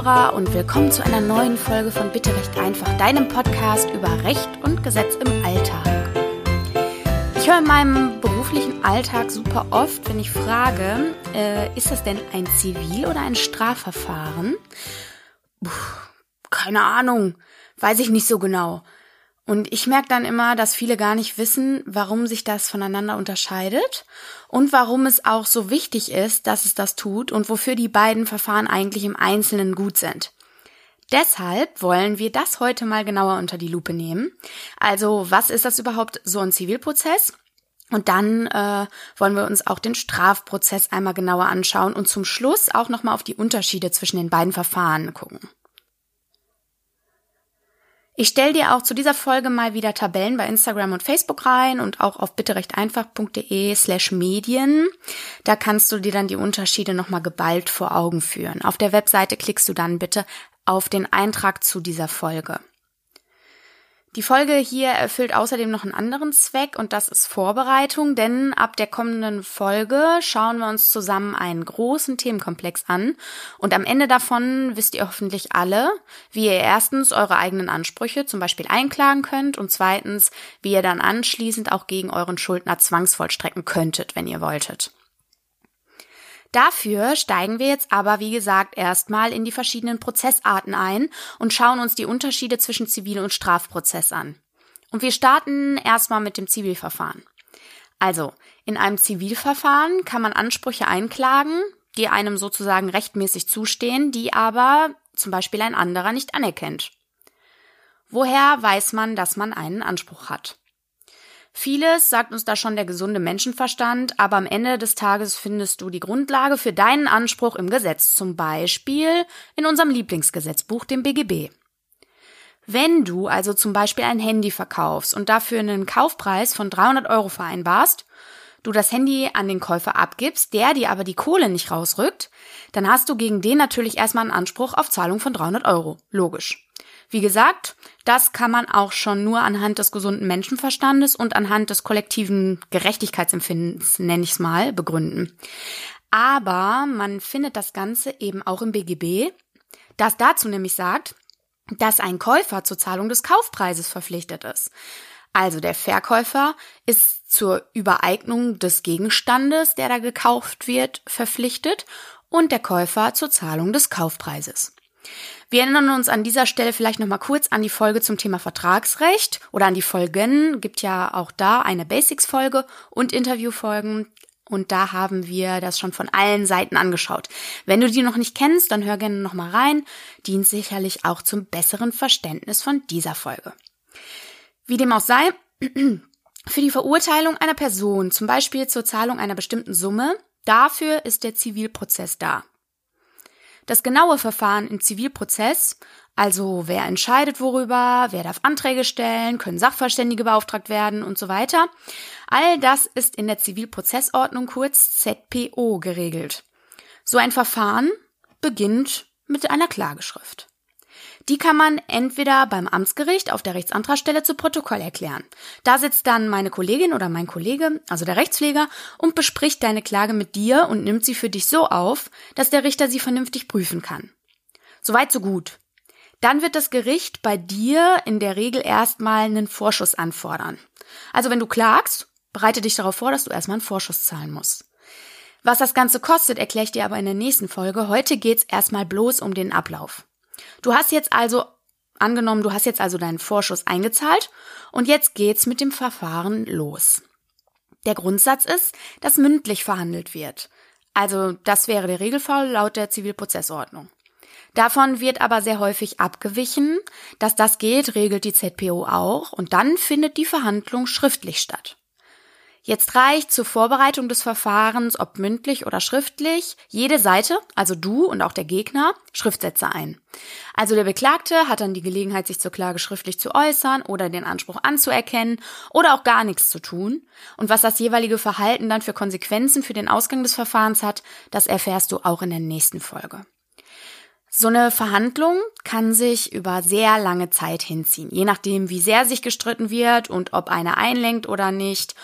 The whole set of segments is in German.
Zuhörer und willkommen zu einer neuen Folge von Bitte Recht einfach, deinem Podcast über Recht und Gesetz im Alltag. Ich höre in meinem beruflichen Alltag super oft, wenn ich frage, äh, ist das denn ein Zivil- oder ein Strafverfahren? Puh, keine Ahnung, weiß ich nicht so genau. Und ich merke dann immer, dass viele gar nicht wissen, warum sich das voneinander unterscheidet und warum es auch so wichtig ist, dass es das tut und wofür die beiden Verfahren eigentlich im Einzelnen gut sind. Deshalb wollen wir das heute mal genauer unter die Lupe nehmen. Also, was ist das überhaupt so ein Zivilprozess? Und dann äh, wollen wir uns auch den Strafprozess einmal genauer anschauen und zum Schluss auch nochmal auf die Unterschiede zwischen den beiden Verfahren gucken. Ich stelle dir auch zu dieser Folge mal wieder Tabellen bei Instagram und Facebook rein und auch auf bitterechteinfach.de slash Medien. Da kannst du dir dann die Unterschiede nochmal geballt vor Augen führen. Auf der Webseite klickst du dann bitte auf den Eintrag zu dieser Folge. Die Folge hier erfüllt außerdem noch einen anderen Zweck und das ist Vorbereitung, denn ab der kommenden Folge schauen wir uns zusammen einen großen Themenkomplex an und am Ende davon wisst ihr hoffentlich alle, wie ihr erstens eure eigenen Ansprüche zum Beispiel einklagen könnt und zweitens, wie ihr dann anschließend auch gegen euren Schuldner zwangsvollstrecken könntet, wenn ihr wolltet. Dafür steigen wir jetzt aber, wie gesagt, erstmal in die verschiedenen Prozessarten ein und schauen uns die Unterschiede zwischen Zivil- und Strafprozess an. Und wir starten erstmal mit dem Zivilverfahren. Also, in einem Zivilverfahren kann man Ansprüche einklagen, die einem sozusagen rechtmäßig zustehen, die aber zum Beispiel ein anderer nicht anerkennt. Woher weiß man, dass man einen Anspruch hat? Vieles sagt uns da schon der gesunde Menschenverstand, aber am Ende des Tages findest du die Grundlage für deinen Anspruch im Gesetz, zum Beispiel in unserem Lieblingsgesetzbuch, dem BGB. Wenn du also zum Beispiel ein Handy verkaufst und dafür einen Kaufpreis von 300 Euro vereinbarst, du das Handy an den Käufer abgibst, der dir aber die Kohle nicht rausrückt, dann hast du gegen den natürlich erstmal einen Anspruch auf Zahlung von 300 Euro. Logisch. Wie gesagt, das kann man auch schon nur anhand des gesunden Menschenverstandes und anhand des kollektiven Gerechtigkeitsempfindens, nenne ich es mal, begründen. Aber man findet das Ganze eben auch im BGB, das dazu nämlich sagt, dass ein Käufer zur Zahlung des Kaufpreises verpflichtet ist. Also der Verkäufer ist zur Übereignung des Gegenstandes, der da gekauft wird, verpflichtet und der Käufer zur Zahlung des Kaufpreises. Wir erinnern uns an dieser Stelle vielleicht nochmal kurz an die Folge zum Thema Vertragsrecht oder an die Folgen. Gibt ja auch da eine Basics-Folge und Interviewfolgen. Und da haben wir das schon von allen Seiten angeschaut. Wenn du die noch nicht kennst, dann hör gerne nochmal rein. Dient sicherlich auch zum besseren Verständnis von dieser Folge. Wie dem auch sei, für die Verurteilung einer Person, zum Beispiel zur Zahlung einer bestimmten Summe, dafür ist der Zivilprozess da. Das genaue Verfahren im Zivilprozess, also wer entscheidet worüber, wer darf Anträge stellen, können Sachverständige beauftragt werden und so weiter, all das ist in der Zivilprozessordnung kurz ZPO geregelt. So ein Verfahren beginnt mit einer Klageschrift. Die kann man entweder beim Amtsgericht auf der Rechtsantragstelle zu Protokoll erklären. Da sitzt dann meine Kollegin oder mein Kollege, also der Rechtspfleger, und bespricht deine Klage mit dir und nimmt sie für dich so auf, dass der Richter sie vernünftig prüfen kann. Soweit so gut. Dann wird das Gericht bei dir in der Regel erstmal einen Vorschuss anfordern. Also wenn du klagst, bereite dich darauf vor, dass du erstmal einen Vorschuss zahlen musst. Was das Ganze kostet, erkläre ich dir aber in der nächsten Folge. Heute geht's erstmal bloß um den Ablauf. Du hast jetzt also angenommen, du hast jetzt also deinen Vorschuss eingezahlt und jetzt geht's mit dem Verfahren los. Der Grundsatz ist, dass mündlich verhandelt wird. Also das wäre der Regelfall laut der Zivilprozessordnung. Davon wird aber sehr häufig abgewichen. Dass das geht, regelt die ZPO auch und dann findet die Verhandlung schriftlich statt. Jetzt reicht zur Vorbereitung des Verfahrens, ob mündlich oder schriftlich, jede Seite, also du und auch der Gegner, Schriftsätze ein. Also der Beklagte hat dann die Gelegenheit, sich zur Klage schriftlich zu äußern oder den Anspruch anzuerkennen oder auch gar nichts zu tun. Und was das jeweilige Verhalten dann für Konsequenzen für den Ausgang des Verfahrens hat, das erfährst du auch in der nächsten Folge. So eine Verhandlung kann sich über sehr lange Zeit hinziehen, je nachdem, wie sehr sich gestritten wird und ob einer einlenkt oder nicht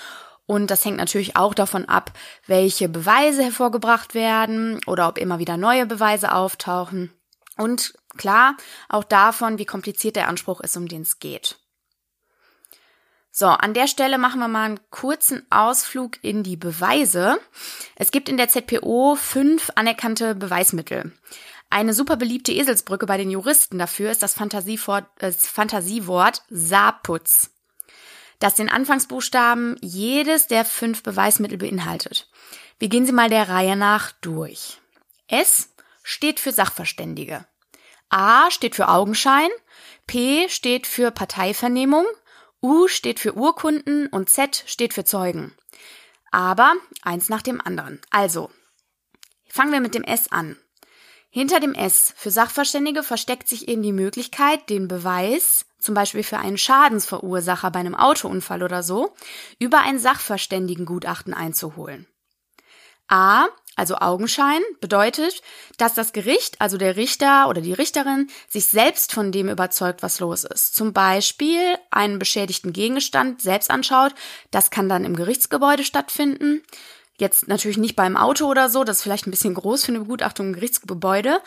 und das hängt natürlich auch davon ab, welche Beweise hervorgebracht werden oder ob immer wieder neue Beweise auftauchen. Und klar, auch davon, wie kompliziert der Anspruch ist, um den es geht. So, an der Stelle machen wir mal einen kurzen Ausflug in die Beweise. Es gibt in der ZPO fünf anerkannte Beweismittel. Eine super beliebte Eselsbrücke bei den Juristen dafür ist das Fantasiewort, äh, Fantasiewort Saputz, das den Anfangsbuchstaben jedes der fünf Beweismittel beinhaltet. Wir gehen sie mal der Reihe nach durch. S steht für Sachverständige. A steht für Augenschein. P steht für Parteivernehmung. U steht für Urkunden und Z steht für Zeugen. Aber eins nach dem anderen. Also, fangen wir mit dem S an. Hinter dem S für Sachverständige versteckt sich eben die Möglichkeit, den Beweis, zum Beispiel für einen Schadensverursacher bei einem Autounfall oder so, über ein Sachverständigengutachten einzuholen. A also Augenschein bedeutet, dass das Gericht, also der Richter oder die Richterin, sich selbst von dem überzeugt, was los ist. Zum Beispiel einen beschädigten Gegenstand selbst anschaut. Das kann dann im Gerichtsgebäude stattfinden. Jetzt natürlich nicht beim Auto oder so, das ist vielleicht ein bisschen groß für eine Begutachtung im Gerichtsgebäude,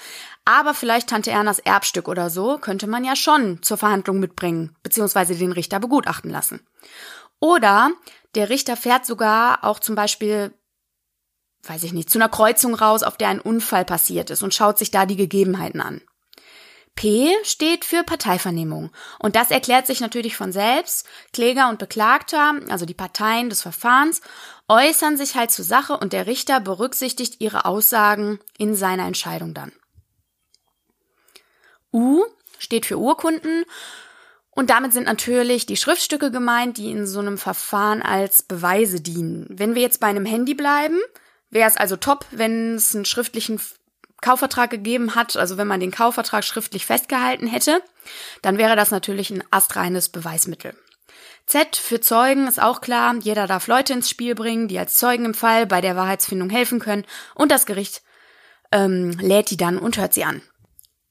aber vielleicht Tante Ernas Erbstück oder so könnte man ja schon zur Verhandlung mitbringen, beziehungsweise den Richter begutachten lassen. Oder der Richter fährt sogar auch zum Beispiel weiß ich nicht, zu einer Kreuzung raus, auf der ein Unfall passiert ist und schaut sich da die Gegebenheiten an. P steht für Parteivernehmung. Und das erklärt sich natürlich von selbst. Kläger und Beklagter, also die Parteien des Verfahrens, äußern sich halt zur Sache und der Richter berücksichtigt ihre Aussagen in seiner Entscheidung dann. U steht für Urkunden und damit sind natürlich die Schriftstücke gemeint, die in so einem Verfahren als Beweise dienen. Wenn wir jetzt bei einem Handy bleiben, wäre es also top, wenn es einen schriftlichen Kaufvertrag gegeben hat, also wenn man den Kaufvertrag schriftlich festgehalten hätte, dann wäre das natürlich ein astreines Beweismittel. Z für Zeugen ist auch klar, jeder darf Leute ins Spiel bringen, die als Zeugen im Fall bei der Wahrheitsfindung helfen können. Und das Gericht ähm, lädt die dann und hört sie an.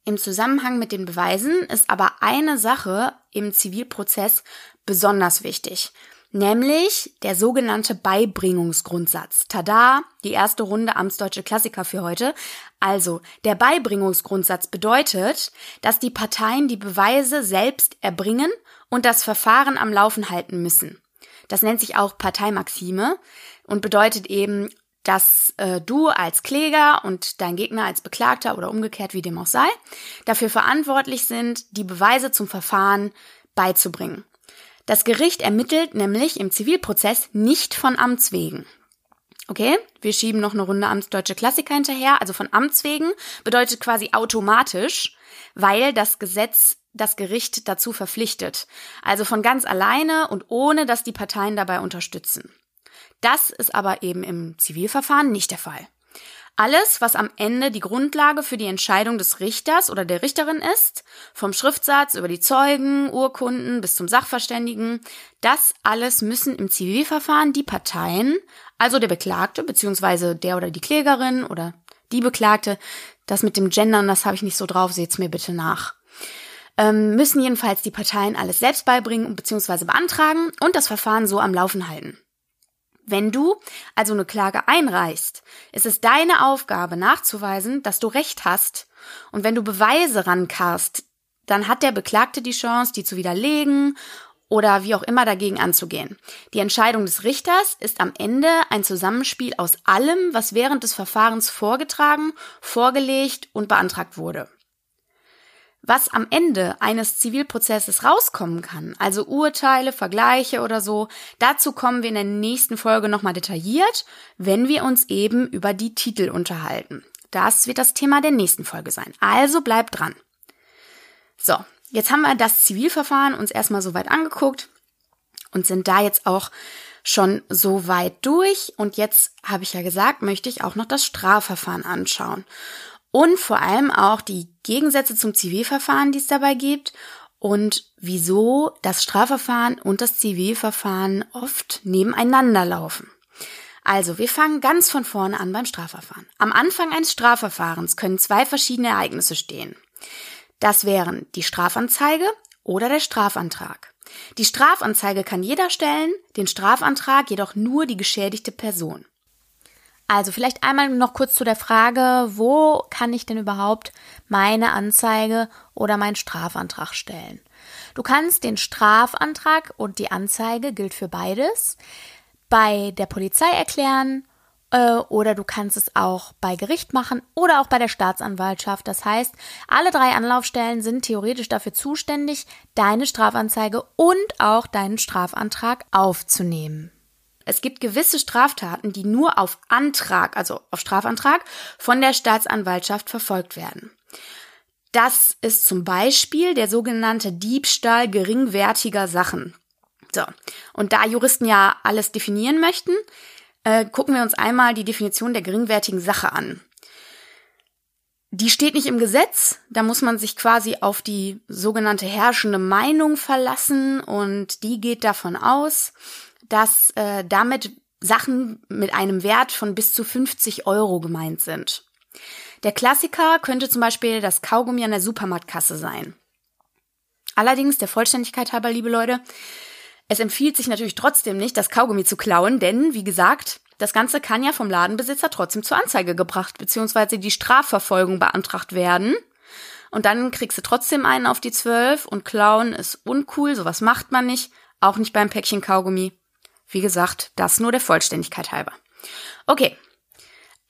Im Zusammenhang mit den Beweisen ist aber eine Sache im Zivilprozess besonders wichtig nämlich der sogenannte Beibringungsgrundsatz. Tada, die erste Runde Amtsdeutsche Klassiker für heute. Also, der Beibringungsgrundsatz bedeutet, dass die Parteien die Beweise selbst erbringen und das Verfahren am Laufen halten müssen. Das nennt sich auch Parteimaxime und bedeutet eben, dass äh, du als Kläger und dein Gegner als Beklagter oder umgekehrt, wie dem auch sei, dafür verantwortlich sind, die Beweise zum Verfahren beizubringen. Das Gericht ermittelt nämlich im Zivilprozess nicht von Amts wegen. Okay, wir schieben noch eine Runde Amtsdeutsche Klassiker hinterher. Also von Amts wegen bedeutet quasi automatisch, weil das Gesetz das Gericht dazu verpflichtet. Also von ganz alleine und ohne, dass die Parteien dabei unterstützen. Das ist aber eben im Zivilverfahren nicht der Fall. Alles, was am Ende die Grundlage für die Entscheidung des Richters oder der Richterin ist, vom Schriftsatz über die Zeugen, Urkunden bis zum Sachverständigen, das alles müssen im Zivilverfahren die Parteien, also der Beklagte beziehungsweise der oder die Klägerin oder die Beklagte, das mit dem Gendern, das habe ich nicht so drauf, seht's mir bitte nach, ähm, müssen jedenfalls die Parteien alles selbst beibringen bzw. beantragen und das Verfahren so am Laufen halten. Wenn du also eine Klage einreichst, ist es deine Aufgabe nachzuweisen, dass du Recht hast. Und wenn du Beweise rankarst, dann hat der Beklagte die Chance, die zu widerlegen oder wie auch immer dagegen anzugehen. Die Entscheidung des Richters ist am Ende ein Zusammenspiel aus allem, was während des Verfahrens vorgetragen, vorgelegt und beantragt wurde. Was am Ende eines Zivilprozesses rauskommen kann, also Urteile, Vergleiche oder so, dazu kommen wir in der nächsten Folge nochmal detailliert, wenn wir uns eben über die Titel unterhalten. Das wird das Thema der nächsten Folge sein. Also bleibt dran. So, jetzt haben wir das Zivilverfahren uns erstmal so weit angeguckt und sind da jetzt auch schon so weit durch. Und jetzt habe ich ja gesagt, möchte ich auch noch das Strafverfahren anschauen und vor allem auch die Gegensätze zum Zivilverfahren, die es dabei gibt und wieso das Strafverfahren und das Zivilverfahren oft nebeneinander laufen. Also, wir fangen ganz von vorne an beim Strafverfahren. Am Anfang eines Strafverfahrens können zwei verschiedene Ereignisse stehen. Das wären die Strafanzeige oder der Strafantrag. Die Strafanzeige kann jeder stellen, den Strafantrag jedoch nur die geschädigte Person. Also vielleicht einmal noch kurz zu der Frage, wo kann ich denn überhaupt meine Anzeige oder meinen Strafantrag stellen? Du kannst den Strafantrag und die Anzeige gilt für beides bei der Polizei erklären äh, oder du kannst es auch bei Gericht machen oder auch bei der Staatsanwaltschaft. Das heißt, alle drei Anlaufstellen sind theoretisch dafür zuständig, deine Strafanzeige und auch deinen Strafantrag aufzunehmen. Es gibt gewisse Straftaten, die nur auf Antrag, also auf Strafantrag, von der Staatsanwaltschaft verfolgt werden. Das ist zum Beispiel der sogenannte Diebstahl geringwertiger Sachen. So. Und da Juristen ja alles definieren möchten, äh, gucken wir uns einmal die Definition der geringwertigen Sache an. Die steht nicht im Gesetz, da muss man sich quasi auf die sogenannte herrschende Meinung verlassen und die geht davon aus, dass äh, damit Sachen mit einem Wert von bis zu 50 Euro gemeint sind. Der Klassiker könnte zum Beispiel das Kaugummi an der Supermarktkasse sein. Allerdings, der Vollständigkeit halber, liebe Leute, es empfiehlt sich natürlich trotzdem nicht, das Kaugummi zu klauen, denn, wie gesagt, das Ganze kann ja vom Ladenbesitzer trotzdem zur Anzeige gebracht, beziehungsweise die Strafverfolgung beantragt werden. Und dann kriegst du trotzdem einen auf die zwölf und klauen ist uncool, sowas macht man nicht, auch nicht beim Päckchen Kaugummi. Wie gesagt, das nur der Vollständigkeit halber. Okay.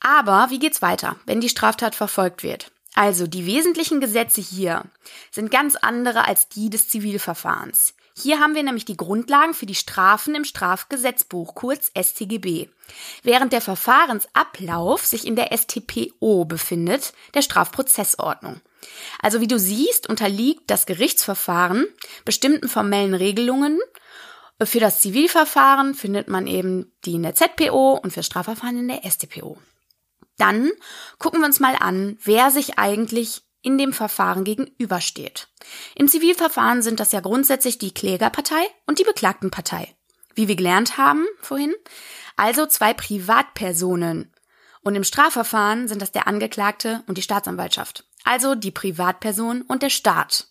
Aber wie geht's weiter, wenn die Straftat verfolgt wird? Also die wesentlichen Gesetze hier sind ganz andere als die des Zivilverfahrens. Hier haben wir nämlich die Grundlagen für die Strafen im Strafgesetzbuch, kurz StGB, während der Verfahrensablauf sich in der StPO befindet, der Strafprozessordnung. Also wie du siehst, unterliegt das Gerichtsverfahren bestimmten formellen Regelungen für das Zivilverfahren findet man eben die in der ZPO und für Strafverfahren in der StPO. Dann gucken wir uns mal an, wer sich eigentlich in dem Verfahren gegenübersteht. Im Zivilverfahren sind das ja grundsätzlich die Klägerpartei und die Beklagtenpartei. Wie wir gelernt haben vorhin, also zwei Privatpersonen. Und im Strafverfahren sind das der Angeklagte und die Staatsanwaltschaft. Also die Privatperson und der Staat.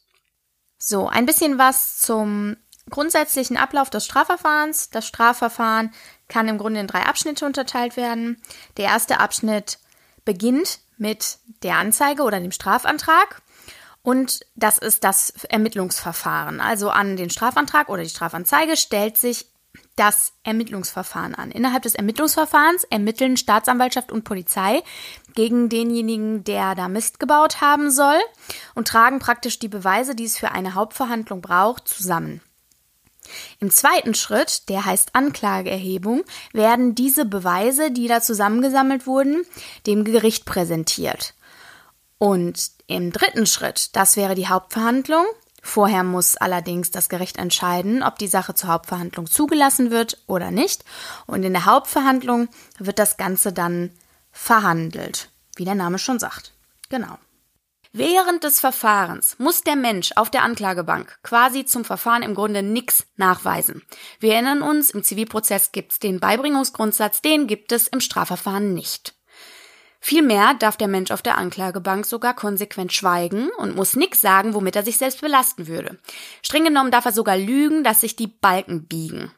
So, ein bisschen was zum grundsätzlichen Ablauf des Strafverfahrens. Das Strafverfahren kann im Grunde in drei Abschnitte unterteilt werden. Der erste Abschnitt beginnt mit der Anzeige oder dem Strafantrag. Und das ist das Ermittlungsverfahren. Also an den Strafantrag oder die Strafanzeige stellt sich das Ermittlungsverfahren an. Innerhalb des Ermittlungsverfahrens ermitteln Staatsanwaltschaft und Polizei gegen denjenigen, der da Mist gebaut haben soll und tragen praktisch die Beweise, die es für eine Hauptverhandlung braucht, zusammen. Im zweiten Schritt, der heißt Anklageerhebung, werden diese Beweise, die da zusammengesammelt wurden, dem Gericht präsentiert. Und im dritten Schritt, das wäre die Hauptverhandlung. Vorher muss allerdings das Gericht entscheiden, ob die Sache zur Hauptverhandlung zugelassen wird oder nicht. Und in der Hauptverhandlung wird das Ganze dann verhandelt, wie der Name schon sagt. Genau. Während des Verfahrens muss der Mensch auf der Anklagebank quasi zum Verfahren im Grunde nichts nachweisen. Wir erinnern uns, im Zivilprozess gibt es den Beibringungsgrundsatz, den gibt es im Strafverfahren nicht. Vielmehr darf der Mensch auf der Anklagebank sogar konsequent schweigen und muss nichts sagen, womit er sich selbst belasten würde. Streng genommen darf er sogar lügen, dass sich die Balken biegen.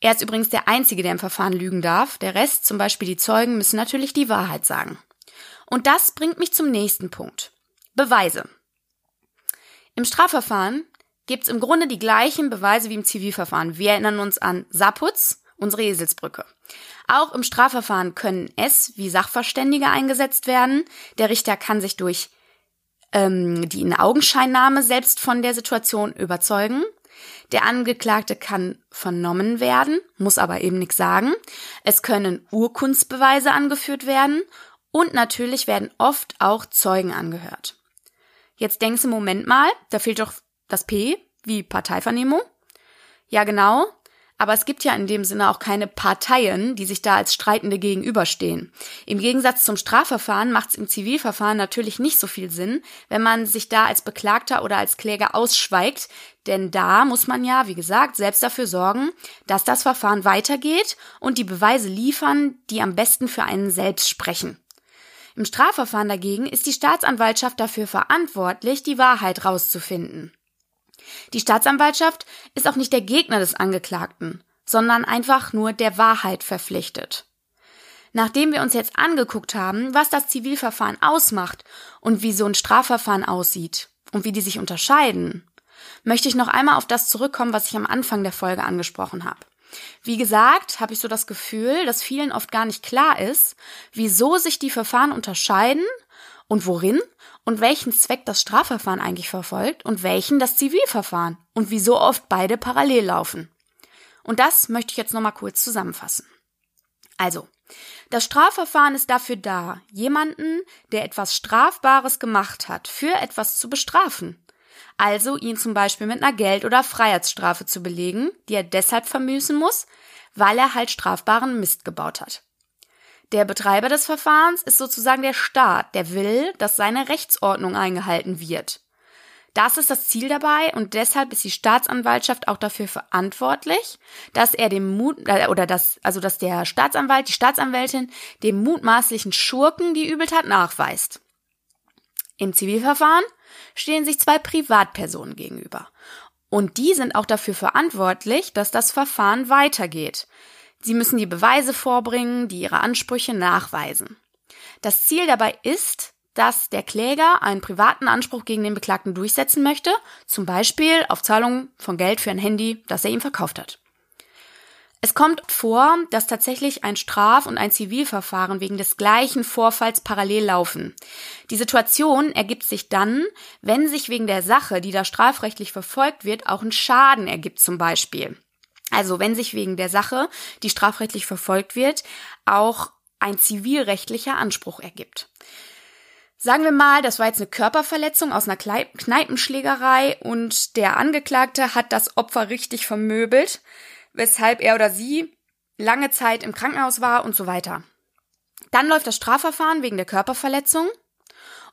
Er ist übrigens der Einzige, der im Verfahren lügen darf. Der Rest, zum Beispiel die Zeugen, müssen natürlich die Wahrheit sagen. Und das bringt mich zum nächsten Punkt. Beweise. Im Strafverfahren gibt es im Grunde die gleichen Beweise wie im Zivilverfahren. Wir erinnern uns an Saputz, unsere Eselsbrücke. Auch im Strafverfahren können es wie Sachverständige eingesetzt werden. Der Richter kann sich durch ähm, die in Augenscheinnahme selbst von der Situation überzeugen. Der Angeklagte kann vernommen werden, muss aber eben nichts sagen. Es können Urkundsbeweise angeführt werden und natürlich werden oft auch Zeugen angehört. Jetzt denkst du, Moment mal, da fehlt doch das P, wie Parteivernehmung. Ja, genau. Aber es gibt ja in dem Sinne auch keine Parteien, die sich da als Streitende gegenüberstehen. Im Gegensatz zum Strafverfahren macht es im Zivilverfahren natürlich nicht so viel Sinn, wenn man sich da als Beklagter oder als Kläger ausschweigt, denn da muss man ja, wie gesagt, selbst dafür sorgen, dass das Verfahren weitergeht und die Beweise liefern, die am besten für einen selbst sprechen. Im Strafverfahren dagegen ist die Staatsanwaltschaft dafür verantwortlich, die Wahrheit rauszufinden. Die Staatsanwaltschaft ist auch nicht der Gegner des Angeklagten, sondern einfach nur der Wahrheit verpflichtet. Nachdem wir uns jetzt angeguckt haben, was das Zivilverfahren ausmacht und wie so ein Strafverfahren aussieht und wie die sich unterscheiden, möchte ich noch einmal auf das zurückkommen, was ich am Anfang der Folge angesprochen habe. Wie gesagt, habe ich so das Gefühl, dass vielen oft gar nicht klar ist, wieso sich die Verfahren unterscheiden und worin und welchen Zweck das Strafverfahren eigentlich verfolgt und welchen das Zivilverfahren und wieso oft beide parallel laufen. Und das möchte ich jetzt nochmal kurz zusammenfassen. Also, das Strafverfahren ist dafür da, jemanden, der etwas Strafbares gemacht hat, für etwas zu bestrafen. Also ihn zum Beispiel mit einer Geld- oder Freiheitsstrafe zu belegen, die er deshalb vermüßen muss, weil er halt strafbaren Mist gebaut hat. Der Betreiber des Verfahrens ist sozusagen der Staat, der will, dass seine Rechtsordnung eingehalten wird. Das ist das Ziel dabei und deshalb ist die Staatsanwaltschaft auch dafür verantwortlich, dass er dem Mut äh, oder dass also dass der Staatsanwalt, die Staatsanwältin dem mutmaßlichen Schurken die Übeltat nachweist. Im Zivilverfahren stehen sich zwei Privatpersonen gegenüber und die sind auch dafür verantwortlich, dass das Verfahren weitergeht. Sie müssen die Beweise vorbringen, die ihre Ansprüche nachweisen. Das Ziel dabei ist, dass der Kläger einen privaten Anspruch gegen den Beklagten durchsetzen möchte, zum Beispiel auf Zahlung von Geld für ein Handy, das er ihm verkauft hat. Es kommt vor, dass tatsächlich ein Straf- und ein Zivilverfahren wegen des gleichen Vorfalls parallel laufen. Die Situation ergibt sich dann, wenn sich wegen der Sache, die da strafrechtlich verfolgt wird, auch ein Schaden ergibt zum Beispiel. Also wenn sich wegen der Sache, die strafrechtlich verfolgt wird, auch ein zivilrechtlicher Anspruch ergibt. Sagen wir mal, das war jetzt eine Körperverletzung aus einer Kneipenschlägerei und der Angeklagte hat das Opfer richtig vermöbelt, weshalb er oder sie lange Zeit im Krankenhaus war und so weiter. Dann läuft das Strafverfahren wegen der Körperverletzung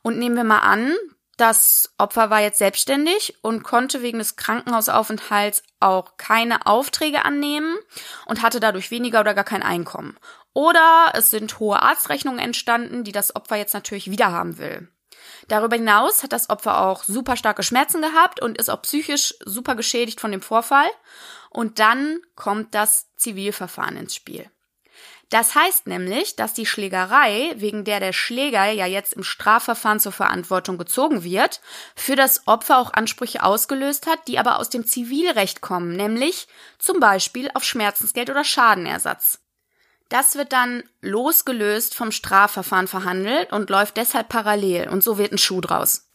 und nehmen wir mal an, das Opfer war jetzt selbstständig und konnte wegen des Krankenhausaufenthalts auch keine Aufträge annehmen und hatte dadurch weniger oder gar kein Einkommen. Oder es sind hohe Arztrechnungen entstanden, die das Opfer jetzt natürlich wieder haben will. Darüber hinaus hat das Opfer auch super starke Schmerzen gehabt und ist auch psychisch super geschädigt von dem Vorfall. Und dann kommt das Zivilverfahren ins Spiel. Das heißt nämlich, dass die Schlägerei, wegen der der Schläger ja jetzt im Strafverfahren zur Verantwortung gezogen wird, für das Opfer auch Ansprüche ausgelöst hat, die aber aus dem Zivilrecht kommen, nämlich zum Beispiel auf Schmerzensgeld oder Schadenersatz. Das wird dann losgelöst vom Strafverfahren verhandelt und läuft deshalb parallel und so wird ein Schuh draus.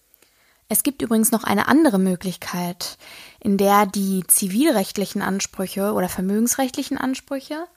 Es gibt übrigens noch eine andere Möglichkeit, in der die zivilrechtlichen Ansprüche oder vermögensrechtlichen Ansprüche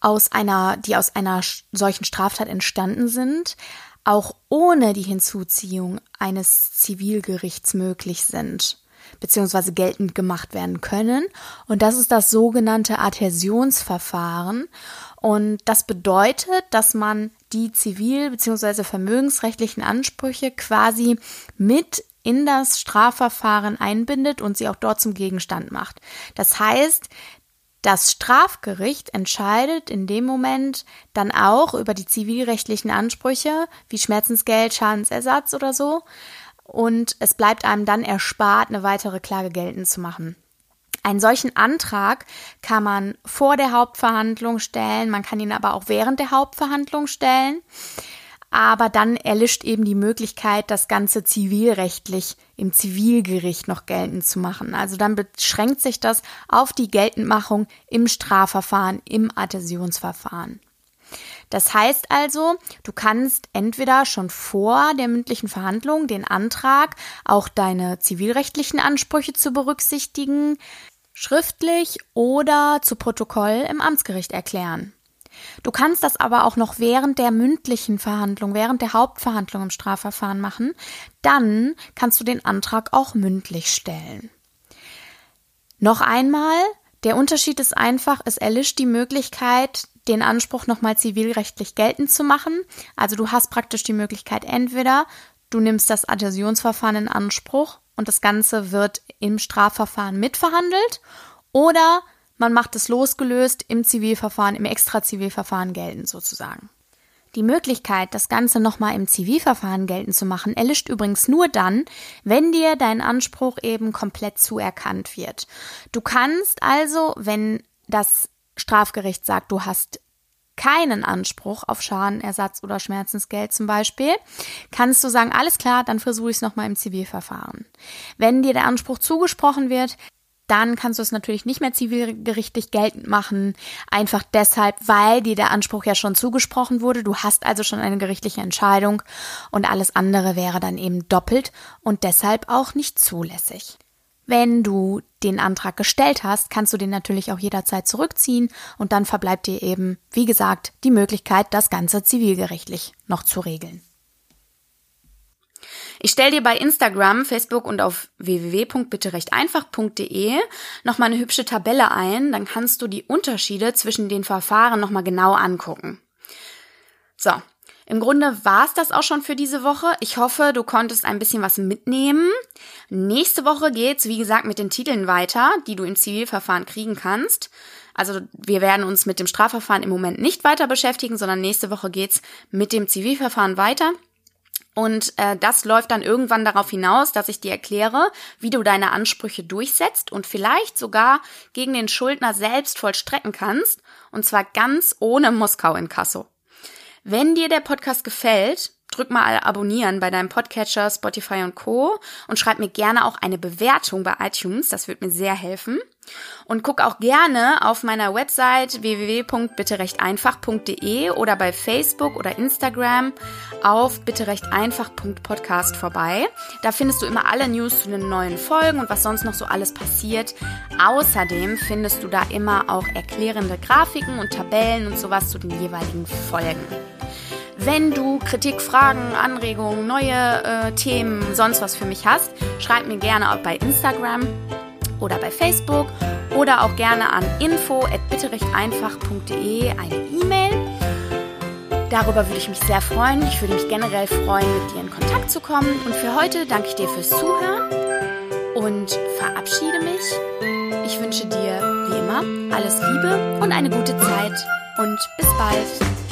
aus einer, die aus einer solchen Straftat entstanden sind, auch ohne die Hinzuziehung eines Zivilgerichts möglich sind beziehungsweise geltend gemacht werden können. Und das ist das sogenannte Adhäsionsverfahren. Und das bedeutet, dass man die zivil- beziehungsweise vermögensrechtlichen Ansprüche quasi mit in das Strafverfahren einbindet und sie auch dort zum Gegenstand macht. Das heißt, das Strafgericht entscheidet in dem Moment dann auch über die zivilrechtlichen Ansprüche wie Schmerzensgeld, Schadensersatz oder so und es bleibt einem dann erspart, eine weitere Klage geltend zu machen. Einen solchen Antrag kann man vor der Hauptverhandlung stellen, man kann ihn aber auch während der Hauptverhandlung stellen. Aber dann erlischt eben die Möglichkeit, das Ganze zivilrechtlich im Zivilgericht noch geltend zu machen. Also dann beschränkt sich das auf die Geltendmachung im Strafverfahren, im Adhäsionsverfahren. Das heißt also, du kannst entweder schon vor der mündlichen Verhandlung den Antrag, auch deine zivilrechtlichen Ansprüche zu berücksichtigen, schriftlich oder zu Protokoll im Amtsgericht erklären. Du kannst das aber auch noch während der mündlichen Verhandlung, während der Hauptverhandlung im Strafverfahren machen. Dann kannst du den Antrag auch mündlich stellen. Noch einmal, der Unterschied ist einfach, es erlischt die Möglichkeit, den Anspruch nochmal zivilrechtlich geltend zu machen. Also du hast praktisch die Möglichkeit, entweder du nimmst das Adhäsionsverfahren in Anspruch und das Ganze wird im Strafverfahren mitverhandelt oder man macht es losgelöst im Zivilverfahren, im Extrazivilverfahren geltend sozusagen. Die Möglichkeit, das Ganze nochmal im Zivilverfahren geltend zu machen, erlischt übrigens nur dann, wenn dir dein Anspruch eben komplett zuerkannt wird. Du kannst also, wenn das Strafgericht sagt, du hast keinen Anspruch auf Schadenersatz oder Schmerzensgeld zum Beispiel, kannst du sagen, alles klar, dann versuche ich es nochmal im Zivilverfahren. Wenn dir der Anspruch zugesprochen wird, dann kannst du es natürlich nicht mehr zivilgerichtlich geltend machen, einfach deshalb, weil dir der Anspruch ja schon zugesprochen wurde. Du hast also schon eine gerichtliche Entscheidung und alles andere wäre dann eben doppelt und deshalb auch nicht zulässig. Wenn du den Antrag gestellt hast, kannst du den natürlich auch jederzeit zurückziehen und dann verbleibt dir eben, wie gesagt, die Möglichkeit, das Ganze zivilgerichtlich noch zu regeln. Ich stelle dir bei Instagram, Facebook und auf www.bitterechteinfach.de nochmal eine hübsche Tabelle ein, dann kannst du die Unterschiede zwischen den Verfahren nochmal genau angucken. So, im Grunde war es das auch schon für diese Woche. Ich hoffe, du konntest ein bisschen was mitnehmen. Nächste Woche geht's, wie gesagt, mit den Titeln weiter, die du im Zivilverfahren kriegen kannst. Also wir werden uns mit dem Strafverfahren im Moment nicht weiter beschäftigen, sondern nächste Woche geht's mit dem Zivilverfahren weiter. Und äh, das läuft dann irgendwann darauf hinaus, dass ich dir erkläre, wie du deine Ansprüche durchsetzt und vielleicht sogar gegen den Schuldner selbst vollstrecken kannst, und zwar ganz ohne Moskau in Kasso. Wenn dir der Podcast gefällt, drück mal abonnieren bei deinem Podcatcher, Spotify und Co. und schreib mir gerne auch eine Bewertung bei iTunes, das wird mir sehr helfen. Und guck auch gerne auf meiner Website www.bitterechteinfach.de oder bei Facebook oder Instagram auf bitterechteinfach.podcast vorbei. Da findest du immer alle News zu den neuen Folgen und was sonst noch so alles passiert. Außerdem findest du da immer auch erklärende Grafiken und Tabellen und sowas zu den jeweiligen Folgen. Wenn du Kritik, Fragen, Anregungen, neue äh, Themen, sonst was für mich hast, schreib mir gerne auch bei Instagram oder bei Facebook oder auch gerne an info@bitterechteinfach.de eine E-Mail. Darüber würde ich mich sehr freuen. Ich würde mich generell freuen, mit dir in Kontakt zu kommen. Und für heute danke ich dir fürs Zuhören und verabschiede mich. Ich wünsche dir wie immer alles Liebe und eine gute Zeit und bis bald.